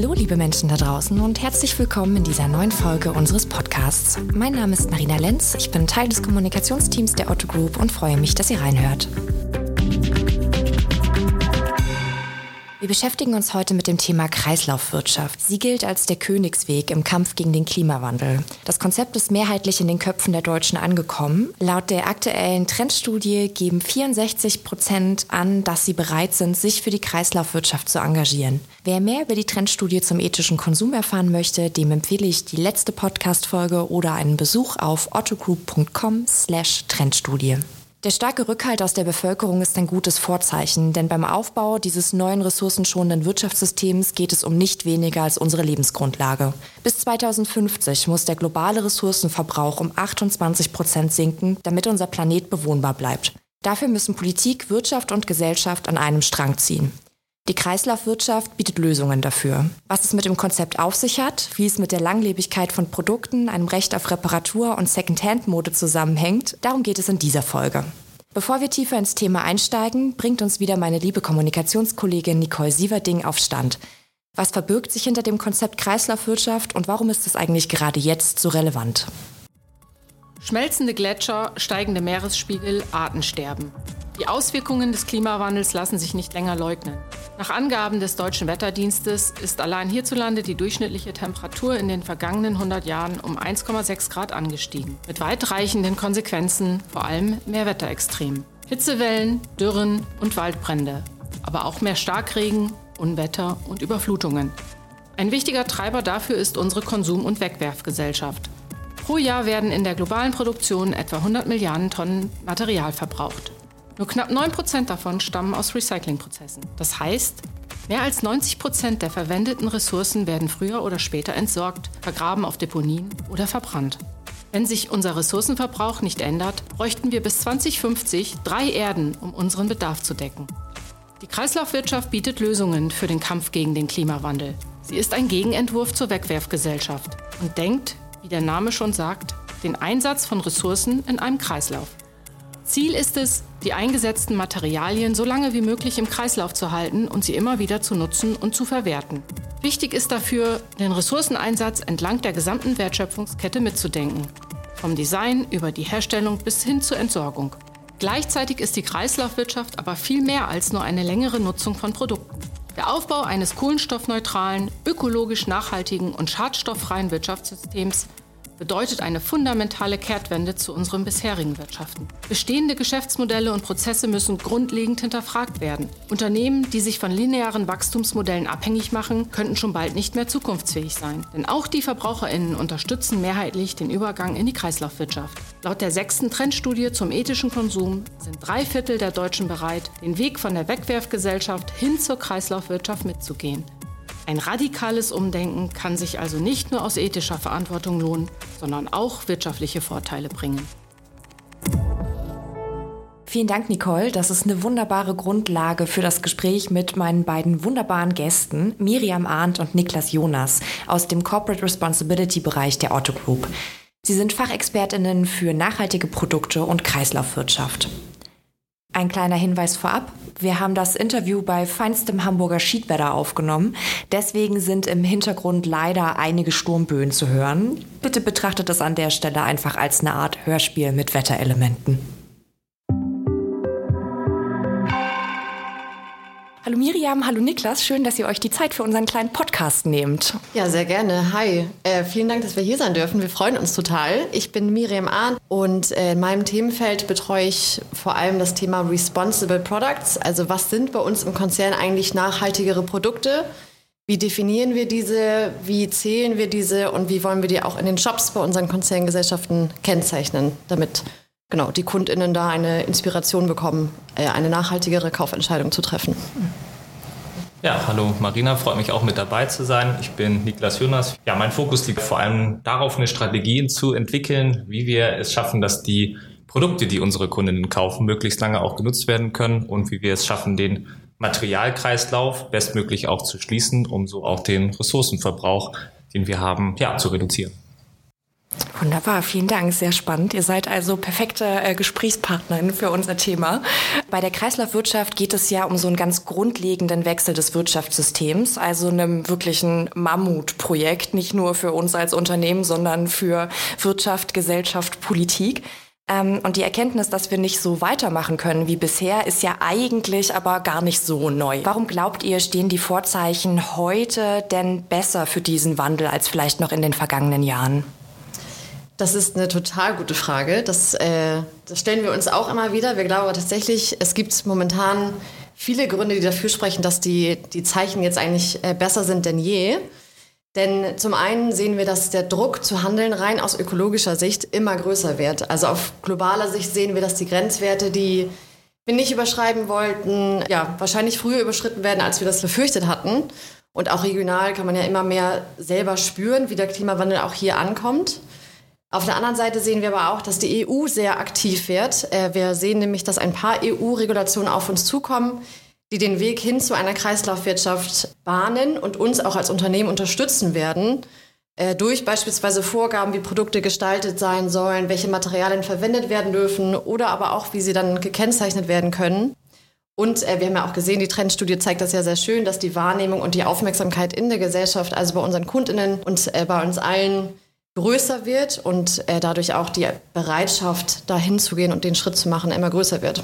Hallo, liebe Menschen da draußen und herzlich willkommen in dieser neuen Folge unseres Podcasts. Mein Name ist Marina Lenz, ich bin Teil des Kommunikationsteams der Otto Group und freue mich, dass ihr reinhört. Wir beschäftigen uns heute mit dem Thema Kreislaufwirtschaft. Sie gilt als der Königsweg im Kampf gegen den Klimawandel. Das Konzept ist mehrheitlich in den Köpfen der Deutschen angekommen. Laut der aktuellen Trendstudie geben 64 Prozent an, dass sie bereit sind, sich für die Kreislaufwirtschaft zu engagieren. Wer mehr über die Trendstudie zum ethischen Konsum erfahren möchte, dem empfehle ich die letzte Podcast-Folge oder einen Besuch auf ottogroup.com slash Trendstudie. Der starke Rückhalt aus der Bevölkerung ist ein gutes Vorzeichen, denn beim Aufbau dieses neuen ressourcenschonenden Wirtschaftssystems geht es um nicht weniger als unsere Lebensgrundlage. Bis 2050 muss der globale Ressourcenverbrauch um 28 Prozent sinken, damit unser Planet bewohnbar bleibt. Dafür müssen Politik, Wirtschaft und Gesellschaft an einem Strang ziehen. Die Kreislaufwirtschaft bietet Lösungen dafür. Was es mit dem Konzept auf sich hat, wie es mit der Langlebigkeit von Produkten, einem Recht auf Reparatur und Secondhand-Mode zusammenhängt, darum geht es in dieser Folge. Bevor wir tiefer ins Thema einsteigen, bringt uns wieder meine liebe Kommunikationskollegin Nicole Sieverding auf Stand. Was verbirgt sich hinter dem Konzept Kreislaufwirtschaft und warum ist es eigentlich gerade jetzt so relevant? Schmelzende Gletscher, steigende Meeresspiegel, Artensterben. Die Auswirkungen des Klimawandels lassen sich nicht länger leugnen. Nach Angaben des Deutschen Wetterdienstes ist allein hierzulande die durchschnittliche Temperatur in den vergangenen 100 Jahren um 1,6 Grad angestiegen, mit weitreichenden Konsequenzen, vor allem mehr Wetterextremen. Hitzewellen, Dürren und Waldbrände, aber auch mehr Starkregen, Unwetter und Überflutungen. Ein wichtiger Treiber dafür ist unsere Konsum- und Wegwerfgesellschaft. Pro Jahr werden in der globalen Produktion etwa 100 Milliarden Tonnen Material verbraucht. Nur knapp 9% davon stammen aus Recyclingprozessen. Das heißt, mehr als 90% der verwendeten Ressourcen werden früher oder später entsorgt, vergraben auf Deponien oder verbrannt. Wenn sich unser Ressourcenverbrauch nicht ändert, bräuchten wir bis 2050 drei Erden, um unseren Bedarf zu decken. Die Kreislaufwirtschaft bietet Lösungen für den Kampf gegen den Klimawandel. Sie ist ein Gegenentwurf zur Wegwerfgesellschaft und denkt, wie der Name schon sagt, den Einsatz von Ressourcen in einem Kreislauf. Ziel ist es, die eingesetzten Materialien so lange wie möglich im Kreislauf zu halten und sie immer wieder zu nutzen und zu verwerten. Wichtig ist dafür, den Ressourceneinsatz entlang der gesamten Wertschöpfungskette mitzudenken. Vom Design über die Herstellung bis hin zur Entsorgung. Gleichzeitig ist die Kreislaufwirtschaft aber viel mehr als nur eine längere Nutzung von Produkten. Der Aufbau eines kohlenstoffneutralen, ökologisch nachhaltigen und schadstofffreien Wirtschaftssystems bedeutet eine fundamentale Kehrtwende zu unseren bisherigen Wirtschaften. Bestehende Geschäftsmodelle und Prozesse müssen grundlegend hinterfragt werden. Unternehmen, die sich von linearen Wachstumsmodellen abhängig machen, könnten schon bald nicht mehr zukunftsfähig sein. Denn auch die Verbraucherinnen unterstützen mehrheitlich den Übergang in die Kreislaufwirtschaft. Laut der sechsten Trendstudie zum ethischen Konsum sind drei Viertel der Deutschen bereit, den Weg von der Wegwerfgesellschaft hin zur Kreislaufwirtschaft mitzugehen. Ein radikales Umdenken kann sich also nicht nur aus ethischer Verantwortung lohnen, sondern auch wirtschaftliche Vorteile bringen. Vielen Dank, Nicole. Das ist eine wunderbare Grundlage für das Gespräch mit meinen beiden wunderbaren Gästen, Miriam Arndt und Niklas Jonas aus dem Corporate Responsibility Bereich der Otto Group. Sie sind Fachexpertinnen für nachhaltige Produkte und Kreislaufwirtschaft. Ein kleiner Hinweis vorab. Wir haben das Interview bei feinstem Hamburger Schiedwetter aufgenommen. Deswegen sind im Hintergrund leider einige Sturmböen zu hören. Bitte betrachtet es an der Stelle einfach als eine Art Hörspiel mit Wetterelementen. Hallo Miriam, hallo Niklas, schön, dass ihr euch die Zeit für unseren kleinen Podcast nehmt. Ja, sehr gerne. Hi, äh, vielen Dank, dass wir hier sein dürfen. Wir freuen uns total. Ich bin Miriam Ahn und äh, in meinem Themenfeld betreue ich vor allem das Thema Responsible Products. Also was sind bei uns im Konzern eigentlich nachhaltigere Produkte? Wie definieren wir diese? Wie zählen wir diese? Und wie wollen wir die auch in den Shops bei unseren Konzerngesellschaften kennzeichnen, damit genau, die KundInnen da eine Inspiration bekommen, äh, eine nachhaltigere Kaufentscheidung zu treffen. Ja, hallo Marina, freut mich auch mit dabei zu sein. Ich bin Niklas Jonas. Ja, mein Fokus liegt vor allem darauf, eine Strategie zu entwickeln, wie wir es schaffen, dass die Produkte, die unsere Kundinnen kaufen, möglichst lange auch genutzt werden können und wie wir es schaffen, den Materialkreislauf bestmöglich auch zu schließen, um so auch den Ressourcenverbrauch, den wir haben, ja, zu reduzieren. Wunderbar, vielen Dank, sehr spannend. Ihr seid also perfekte äh, Gesprächspartnerin für unser Thema. Bei der Kreislaufwirtschaft geht es ja um so einen ganz grundlegenden Wechsel des Wirtschaftssystems, also einem wirklichen Mammutprojekt, nicht nur für uns als Unternehmen, sondern für Wirtschaft, Gesellschaft, Politik. Ähm, und die Erkenntnis, dass wir nicht so weitermachen können wie bisher, ist ja eigentlich aber gar nicht so neu. Warum glaubt ihr, stehen die Vorzeichen heute denn besser für diesen Wandel als vielleicht noch in den vergangenen Jahren? Das ist eine total gute Frage. Das, äh, das stellen wir uns auch immer wieder. Wir glauben tatsächlich, es gibt momentan viele Gründe, die dafür sprechen, dass die, die Zeichen jetzt eigentlich äh, besser sind denn je. Denn zum einen sehen wir, dass der Druck zu handeln rein aus ökologischer Sicht immer größer wird. Also auf globaler Sicht sehen wir, dass die Grenzwerte, die wir nicht überschreiben wollten, ja, wahrscheinlich früher überschritten werden, als wir das befürchtet hatten. Und auch regional kann man ja immer mehr selber spüren, wie der Klimawandel auch hier ankommt. Auf der anderen Seite sehen wir aber auch, dass die EU sehr aktiv wird. Äh, wir sehen nämlich, dass ein paar EU-Regulationen auf uns zukommen, die den Weg hin zu einer Kreislaufwirtschaft bahnen und uns auch als Unternehmen unterstützen werden, äh, durch beispielsweise Vorgaben, wie Produkte gestaltet sein sollen, welche Materialien verwendet werden dürfen oder aber auch, wie sie dann gekennzeichnet werden können. Und äh, wir haben ja auch gesehen, die Trendstudie zeigt das ja sehr schön, dass die Wahrnehmung und die Aufmerksamkeit in der Gesellschaft, also bei unseren Kundinnen und bei uns allen, größer wird und äh, dadurch auch die Bereitschaft, dahin zu gehen und den Schritt zu machen, immer größer wird.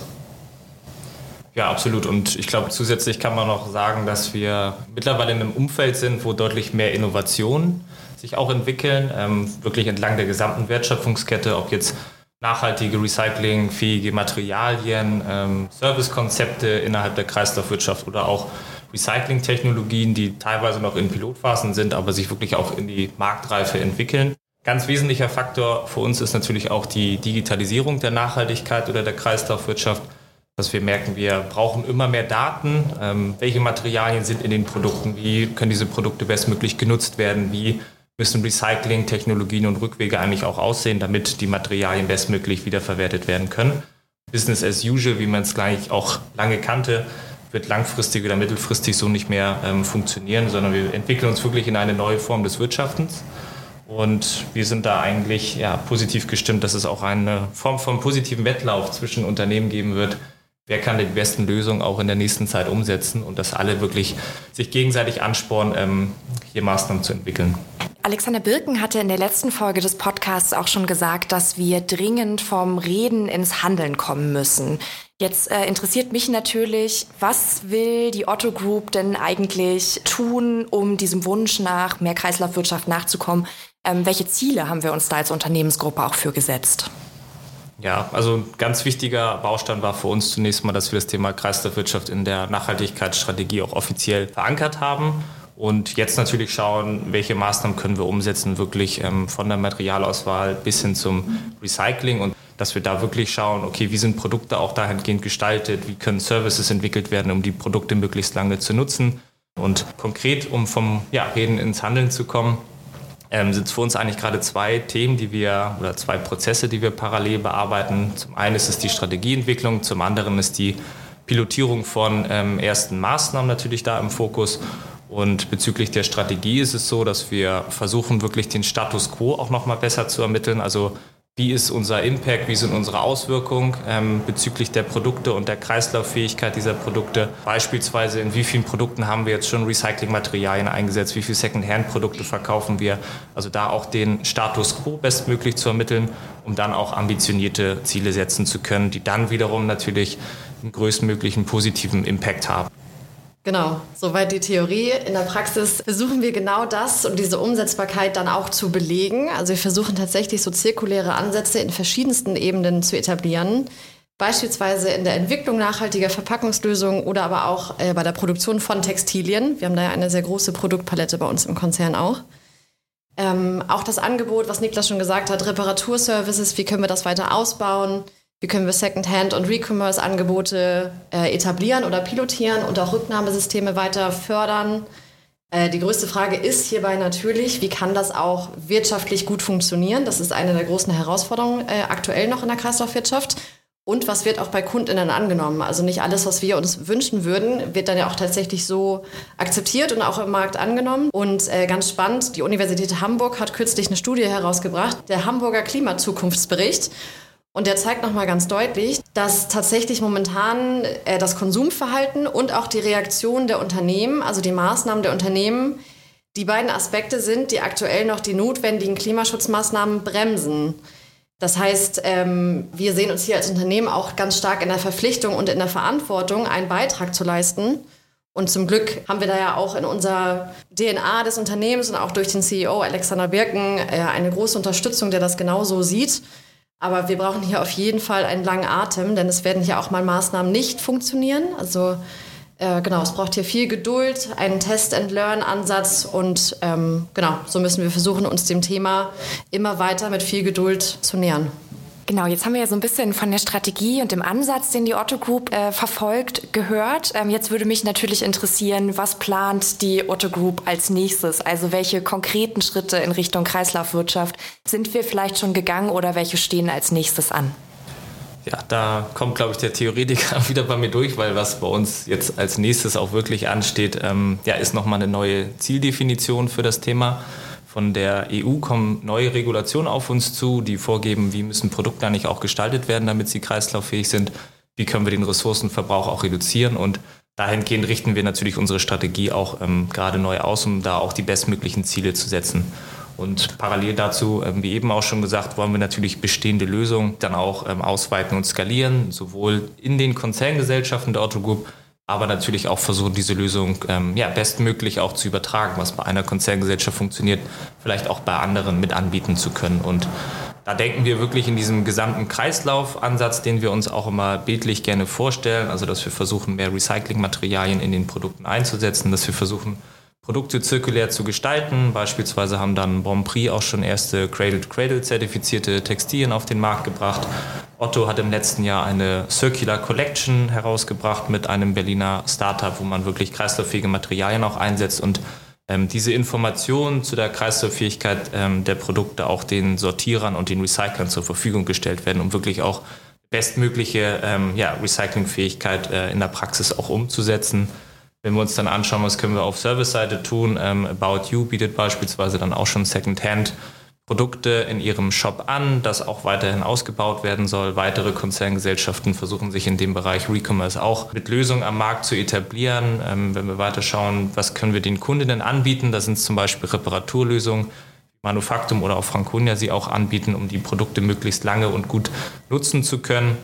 Ja, absolut. Und ich glaube, zusätzlich kann man noch sagen, dass wir mittlerweile in einem Umfeld sind, wo deutlich mehr Innovationen sich auch entwickeln, ähm, wirklich entlang der gesamten Wertschöpfungskette, ob jetzt nachhaltige, recyclingfähige Materialien, ähm, Servicekonzepte innerhalb der Kreislaufwirtschaft oder auch Recyclingtechnologien, die teilweise noch in Pilotphasen sind, aber sich wirklich auch in die Marktreife entwickeln. Ganz wesentlicher Faktor für uns ist natürlich auch die Digitalisierung der Nachhaltigkeit oder der Kreislaufwirtschaft. Dass wir merken, wir brauchen immer mehr Daten. Ähm, welche Materialien sind in den Produkten? Wie können diese Produkte bestmöglich genutzt werden? Wie müssen Recycling-Technologien und Rückwege eigentlich auch aussehen, damit die Materialien bestmöglich wiederverwertet werden können? Business as usual, wie man es gleich auch lange kannte, wird langfristig oder mittelfristig so nicht mehr ähm, funktionieren, sondern wir entwickeln uns wirklich in eine neue Form des Wirtschaftens. Und wir sind da eigentlich ja, positiv gestimmt, dass es auch eine Form von positiven Wettlauf zwischen Unternehmen geben wird. Wer kann die besten Lösungen auch in der nächsten Zeit umsetzen und dass alle wirklich sich gegenseitig anspornen, ähm, hier Maßnahmen zu entwickeln. Alexander Birken hatte in der letzten Folge des Podcasts auch schon gesagt, dass wir dringend vom Reden ins Handeln kommen müssen. Jetzt äh, interessiert mich natürlich, was will die Otto Group denn eigentlich tun, um diesem Wunsch nach mehr Kreislaufwirtschaft nachzukommen? Ähm, welche Ziele haben wir uns da als Unternehmensgruppe auch für gesetzt? Ja, also ein ganz wichtiger Baustein war für uns zunächst mal, dass wir das Thema Kreislaufwirtschaft in der Nachhaltigkeitsstrategie auch offiziell verankert haben. Und jetzt natürlich schauen, welche Maßnahmen können wir umsetzen, wirklich ähm, von der Materialauswahl bis hin zum Recycling und dass wir da wirklich schauen, okay, wie sind Produkte auch dahingehend gestaltet, wie können Services entwickelt werden, um die Produkte möglichst lange zu nutzen. Und konkret, um vom ja, Reden ins Handeln zu kommen, ähm, sind für uns eigentlich gerade zwei Themen, die wir oder zwei Prozesse, die wir parallel bearbeiten. Zum einen ist es die Strategieentwicklung, zum anderen ist die Pilotierung von ähm, ersten Maßnahmen natürlich da im Fokus. Und bezüglich der Strategie ist es so, dass wir versuchen, wirklich den Status quo auch nochmal besser zu ermitteln. Also wie ist unser Impact, wie sind unsere Auswirkungen ähm, bezüglich der Produkte und der Kreislauffähigkeit dieser Produkte. Beispielsweise in wie vielen Produkten haben wir jetzt schon Recyclingmaterialien eingesetzt, wie viele Second-Hand-Produkte verkaufen wir. Also da auch den Status quo bestmöglich zu ermitteln, um dann auch ambitionierte Ziele setzen zu können, die dann wiederum natürlich einen größtmöglichen positiven Impact haben. Genau, soweit die Theorie. In der Praxis versuchen wir genau das und diese Umsetzbarkeit dann auch zu belegen. Also wir versuchen tatsächlich so zirkuläre Ansätze in verschiedensten Ebenen zu etablieren. Beispielsweise in der Entwicklung nachhaltiger Verpackungslösungen oder aber auch äh, bei der Produktion von Textilien. Wir haben da ja eine sehr große Produktpalette bei uns im Konzern auch. Ähm, auch das Angebot, was Niklas schon gesagt hat, Reparaturservices, wie können wir das weiter ausbauen? Wie können wir Secondhand- und Recommerce-Angebote äh, etablieren oder pilotieren und auch Rücknahmesysteme weiter fördern? Äh, die größte Frage ist hierbei natürlich, wie kann das auch wirtschaftlich gut funktionieren? Das ist eine der großen Herausforderungen äh, aktuell noch in der Kreislaufwirtschaft. und was wird auch bei Kundinnen angenommen. Also nicht alles, was wir uns wünschen würden, wird dann ja auch tatsächlich so akzeptiert und auch im Markt angenommen. Und äh, ganz spannend, die Universität Hamburg hat kürzlich eine Studie herausgebracht, der Hamburger Klimazukunftsbericht. Und der zeigt nochmal ganz deutlich, dass tatsächlich momentan äh, das Konsumverhalten und auch die Reaktion der Unternehmen, also die Maßnahmen der Unternehmen, die beiden Aspekte sind, die aktuell noch die notwendigen Klimaschutzmaßnahmen bremsen. Das heißt, ähm, wir sehen uns hier als Unternehmen auch ganz stark in der Verpflichtung und in der Verantwortung, einen Beitrag zu leisten. Und zum Glück haben wir da ja auch in unserer DNA des Unternehmens und auch durch den CEO Alexander Birken äh, eine große Unterstützung, der das genauso sieht. Aber wir brauchen hier auf jeden Fall einen langen Atem, denn es werden hier auch mal Maßnahmen nicht funktionieren. Also äh, genau, es braucht hier viel Geduld, einen Test-and-Learn-Ansatz und ähm, genau, so müssen wir versuchen, uns dem Thema immer weiter mit viel Geduld zu nähern. Genau, jetzt haben wir ja so ein bisschen von der Strategie und dem Ansatz, den die Otto Group äh, verfolgt, gehört. Ähm, jetzt würde mich natürlich interessieren, was plant die Otto Group als nächstes? Also welche konkreten Schritte in Richtung Kreislaufwirtschaft sind wir vielleicht schon gegangen oder welche stehen als nächstes an? Ja, da kommt, glaube ich, der Theoretiker wieder bei mir durch, weil was bei uns jetzt als nächstes auch wirklich ansteht, ähm, ja, ist nochmal eine neue Zieldefinition für das Thema. Von der EU kommen neue Regulationen auf uns zu, die vorgeben, wie müssen Produkte eigentlich auch gestaltet werden, damit sie kreislauffähig sind. Wie können wir den Ressourcenverbrauch auch reduzieren? Und dahingehend richten wir natürlich unsere Strategie auch ähm, gerade neu aus, um da auch die bestmöglichen Ziele zu setzen. Und parallel dazu, ähm, wie eben auch schon gesagt, wollen wir natürlich bestehende Lösungen dann auch ähm, ausweiten und skalieren, sowohl in den Konzerngesellschaften der Otto Group aber natürlich auch versuchen, diese Lösung ähm, ja, bestmöglich auch zu übertragen, was bei einer Konzerngesellschaft funktioniert, vielleicht auch bei anderen mit anbieten zu können. Und da denken wir wirklich in diesem gesamten Kreislaufansatz, den wir uns auch immer bildlich gerne vorstellen, also dass wir versuchen, mehr Recyclingmaterialien in den Produkten einzusetzen, dass wir versuchen, Produkte zirkulär zu gestalten. Beispielsweise haben dann Bon Prix auch schon erste Cradle-to-Cradle zertifizierte auf den Markt gebracht. Otto hat im letzten Jahr eine Circular Collection herausgebracht mit einem Berliner Startup, wo man wirklich kreislauffähige Materialien auch einsetzt und ähm, diese Informationen zu der Kreislauffähigkeit ähm, der Produkte auch den Sortierern und den Recyclern zur Verfügung gestellt werden, um wirklich auch bestmögliche ähm, ja, Recyclingfähigkeit äh, in der Praxis auch umzusetzen. Wenn wir uns dann anschauen, was können wir auf Service-Seite tun, ähm, About You bietet beispielsweise dann auch schon Secondhand Produkte in ihrem Shop an, das auch weiterhin ausgebaut werden soll. Weitere Konzerngesellschaften versuchen sich in dem Bereich Recommerce auch mit Lösungen am Markt zu etablieren. Ähm, wenn wir weiter schauen, was können wir den Kundinnen anbieten, da sind es zum Beispiel Reparaturlösungen, Manufaktum oder auch Franconia sie auch anbieten, um die Produkte möglichst lange und gut nutzen zu können.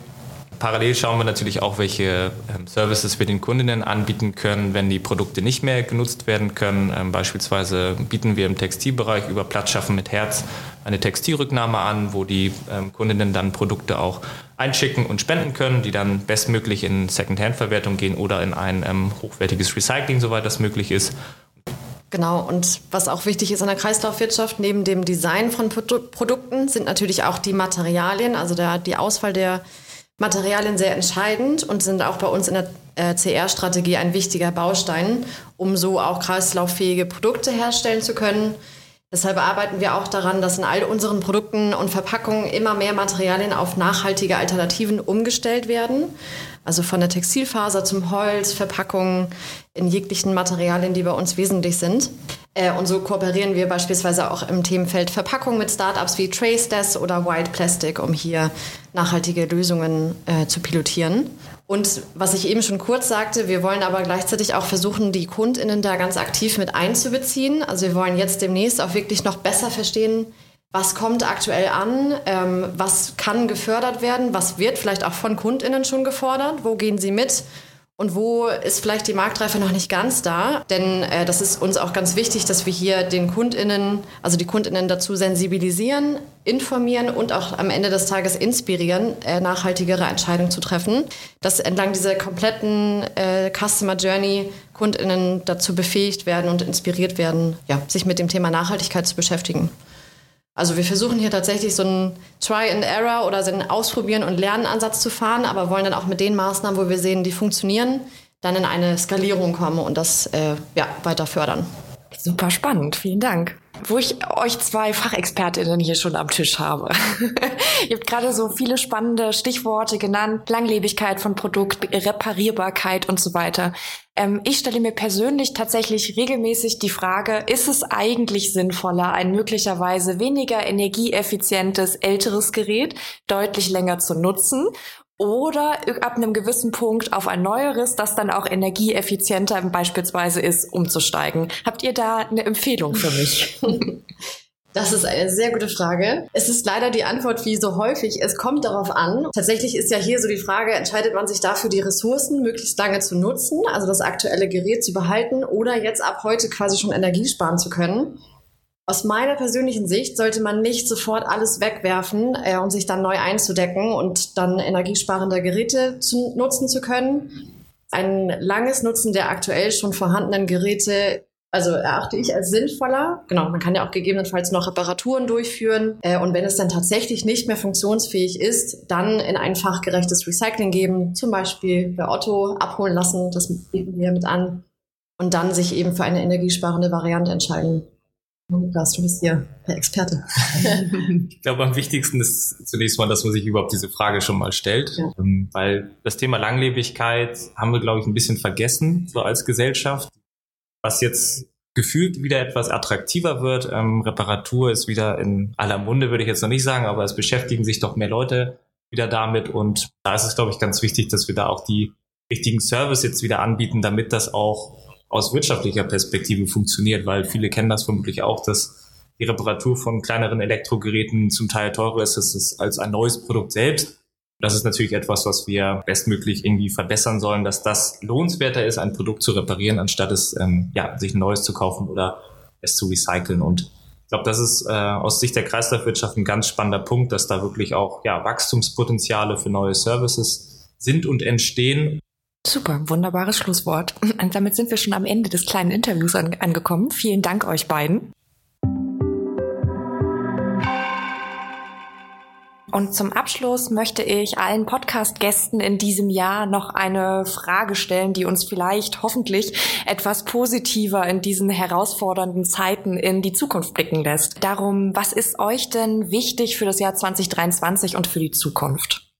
Parallel schauen wir natürlich auch, welche ähm, Services wir den Kundinnen anbieten können, wenn die Produkte nicht mehr genutzt werden können. Ähm, beispielsweise bieten wir im Textilbereich über Platzschaffen mit Herz eine Textilrücknahme an, wo die ähm, Kundinnen dann Produkte auch einschicken und spenden können, die dann bestmöglich in Secondhand-Verwertung gehen oder in ein hochwertiges Recycling, soweit das möglich ist. Genau, und was auch wichtig ist in der Kreislaufwirtschaft, neben dem Design von Produkten sind natürlich auch die Materialien, also der, die Auswahl der Materialien sehr entscheidend und sind auch bei uns in der äh, CR-Strategie ein wichtiger Baustein, um so auch kreislauffähige Produkte herstellen zu können. Deshalb arbeiten wir auch daran, dass in all unseren Produkten und Verpackungen immer mehr Materialien auf nachhaltige Alternativen umgestellt werden. Also von der Textilfaser zum Holz, Verpackungen in jeglichen Materialien, die bei uns wesentlich sind. Äh, und so kooperieren wir beispielsweise auch im Themenfeld Verpackung mit Startups wie TraceDesk oder White Plastic, um hier nachhaltige Lösungen äh, zu pilotieren. Und was ich eben schon kurz sagte, wir wollen aber gleichzeitig auch versuchen, die KundInnen da ganz aktiv mit einzubeziehen. Also wir wollen jetzt demnächst auch wirklich noch besser verstehen, was kommt aktuell an, ähm, was kann gefördert werden, was wird vielleicht auch von KundInnen schon gefordert, wo gehen sie mit und wo ist vielleicht die Marktreife noch nicht ganz da. Denn äh, das ist uns auch ganz wichtig, dass wir hier den KundInnen, also die KundInnen dazu sensibilisieren, informieren und auch am Ende des Tages inspirieren, äh, nachhaltigere Entscheidungen zu treffen. Dass entlang dieser kompletten äh, Customer Journey KundInnen dazu befähigt werden und inspiriert werden, ja, sich mit dem Thema Nachhaltigkeit zu beschäftigen. Also wir versuchen hier tatsächlich so einen Try and Error oder so einen Ausprobieren und Lernen Ansatz zu fahren, aber wollen dann auch mit den Maßnahmen, wo wir sehen, die funktionieren, dann in eine Skalierung kommen und das äh, ja, weiter fördern. Super spannend, vielen Dank. Wo ich euch zwei Fachexpertinnen hier schon am Tisch habe. Ihr habt gerade so viele spannende Stichworte genannt. Langlebigkeit von Produkt, Reparierbarkeit und so weiter. Ähm, ich stelle mir persönlich tatsächlich regelmäßig die Frage, ist es eigentlich sinnvoller, ein möglicherweise weniger energieeffizientes älteres Gerät deutlich länger zu nutzen oder ab einem gewissen Punkt auf ein neueres, das dann auch energieeffizienter beispielsweise ist, umzusteigen. Habt ihr da eine Empfehlung für mich? Das ist eine sehr gute Frage. Es ist leider die Antwort wie so häufig. Es kommt darauf an. Tatsächlich ist ja hier so die Frage, entscheidet man sich dafür, die Ressourcen möglichst lange zu nutzen, also das aktuelle Gerät zu behalten oder jetzt ab heute quasi schon Energie sparen zu können? Aus meiner persönlichen Sicht sollte man nicht sofort alles wegwerfen äh, und sich dann neu einzudecken und dann energiesparende Geräte zu, nutzen zu können. Ein langes Nutzen der aktuell schon vorhandenen Geräte also erachte ich als sinnvoller. Genau, man kann ja auch gegebenenfalls noch Reparaturen durchführen. Äh, und wenn es dann tatsächlich nicht mehr funktionsfähig ist, dann in ein fachgerechtes Recycling geben, zum Beispiel bei Otto abholen lassen, das bieten wir mit an. Und dann sich eben für eine energiesparende Variante entscheiden. Niklas, du bist hier der Experte. ich glaube, am wichtigsten ist zunächst mal, dass man sich überhaupt diese Frage schon mal stellt, ja. Ähm, weil das Thema Langlebigkeit haben wir, glaube ich, ein bisschen vergessen, so als Gesellschaft. Was jetzt gefühlt wieder etwas attraktiver wird. Ähm, Reparatur ist wieder in aller Munde, würde ich jetzt noch nicht sagen, aber es beschäftigen sich doch mehr Leute wieder damit. Und da ist es, glaube ich, ganz wichtig, dass wir da auch die richtigen Service jetzt wieder anbieten, damit das auch aus wirtschaftlicher Perspektive funktioniert, weil viele kennen das vermutlich auch, dass die Reparatur von kleineren Elektrogeräten zum Teil teurer ist als ein neues Produkt selbst. Das ist natürlich etwas, was wir bestmöglich irgendwie verbessern sollen, dass das lohnenswerter ist, ein Produkt zu reparieren, anstatt es ähm, ja, sich ein neues zu kaufen oder es zu recyceln. Und ich glaube, das ist äh, aus Sicht der Kreislaufwirtschaft ein ganz spannender Punkt, dass da wirklich auch ja, Wachstumspotenziale für neue Services sind und entstehen. Super, wunderbares Schlusswort. Und damit sind wir schon am Ende des kleinen Interviews an angekommen. Vielen Dank euch beiden. Und zum Abschluss möchte ich allen Podcast-Gästen in diesem Jahr noch eine Frage stellen, die uns vielleicht hoffentlich etwas positiver in diesen herausfordernden Zeiten in die Zukunft blicken lässt. Darum, was ist euch denn wichtig für das Jahr 2023 und für die Zukunft?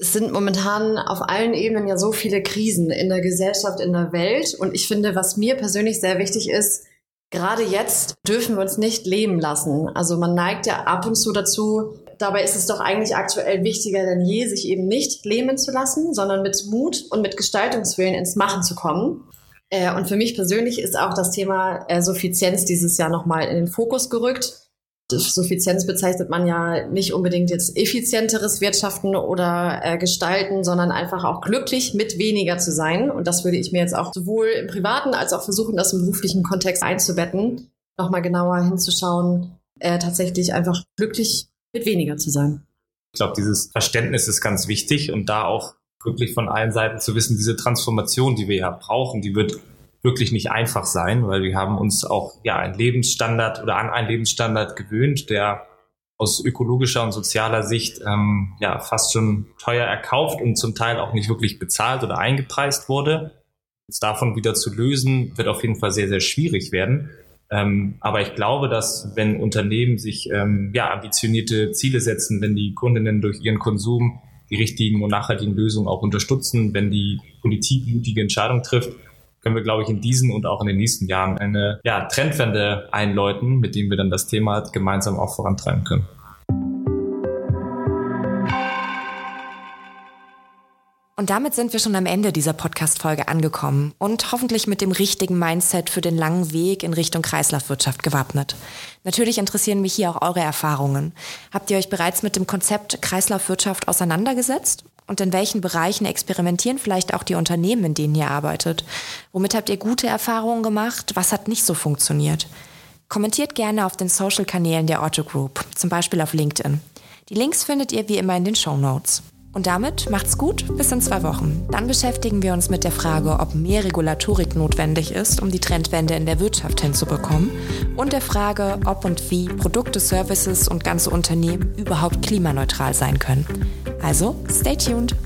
Es sind momentan auf allen Ebenen ja so viele Krisen in der Gesellschaft, in der Welt. Und ich finde, was mir persönlich sehr wichtig ist, gerade jetzt dürfen wir uns nicht leben lassen. Also man neigt ja ab und zu dazu, Dabei ist es doch eigentlich aktuell wichtiger denn je, sich eben nicht lähmen zu lassen, sondern mit Mut und mit Gestaltungswillen ins Machen zu kommen. Äh, und für mich persönlich ist auch das Thema Suffizienz dieses Jahr nochmal in den Fokus gerückt. Suffizienz bezeichnet man ja nicht unbedingt jetzt effizienteres Wirtschaften oder äh, Gestalten, sondern einfach auch glücklich mit weniger zu sein. Und das würde ich mir jetzt auch sowohl im privaten als auch versuchen, das im beruflichen Kontext einzubetten, nochmal genauer hinzuschauen, äh, tatsächlich einfach glücklich mit weniger zu sein. Ich glaube, dieses Verständnis ist ganz wichtig und da auch wirklich von allen Seiten zu wissen, diese Transformation, die wir ja brauchen, die wird wirklich nicht einfach sein, weil wir haben uns auch ja einen Lebensstandard oder an einen Lebensstandard gewöhnt, der aus ökologischer und sozialer Sicht ähm, ja fast schon teuer erkauft und zum Teil auch nicht wirklich bezahlt oder eingepreist wurde. Jetzt davon wieder zu lösen, wird auf jeden Fall sehr, sehr schwierig werden. Ähm, aber ich glaube, dass wenn Unternehmen sich ähm, ja, ambitionierte Ziele setzen, wenn die Kundinnen durch ihren Konsum die richtigen und nachhaltigen Lösungen auch unterstützen, wenn die Politik mutige Entscheidungen trifft, können wir, glaube ich, in diesen und auch in den nächsten Jahren eine ja, Trendwende einläuten, mit dem wir dann das Thema gemeinsam auch vorantreiben können. Und damit sind wir schon am Ende dieser Podcast-Folge angekommen und hoffentlich mit dem richtigen Mindset für den langen Weg in Richtung Kreislaufwirtschaft gewappnet. Natürlich interessieren mich hier auch eure Erfahrungen. Habt ihr euch bereits mit dem Konzept Kreislaufwirtschaft auseinandergesetzt? Und in welchen Bereichen experimentieren vielleicht auch die Unternehmen, in denen ihr arbeitet? Womit habt ihr gute Erfahrungen gemacht? Was hat nicht so funktioniert? Kommentiert gerne auf den Social-Kanälen der Otto Group, zum Beispiel auf LinkedIn. Die Links findet ihr wie immer in den Show Notes. Und damit macht's gut, bis in zwei Wochen. Dann beschäftigen wir uns mit der Frage, ob mehr Regulatorik notwendig ist, um die Trendwende in der Wirtschaft hinzubekommen und der Frage, ob und wie Produkte, Services und ganze Unternehmen überhaupt klimaneutral sein können. Also, stay tuned.